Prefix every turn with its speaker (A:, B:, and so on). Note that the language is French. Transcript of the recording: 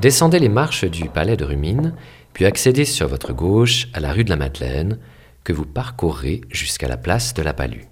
A: Descendez les marches du palais de Rumine, puis accédez sur votre gauche à la rue de la Madeleine, que vous parcourrez jusqu'à la place de la Palue.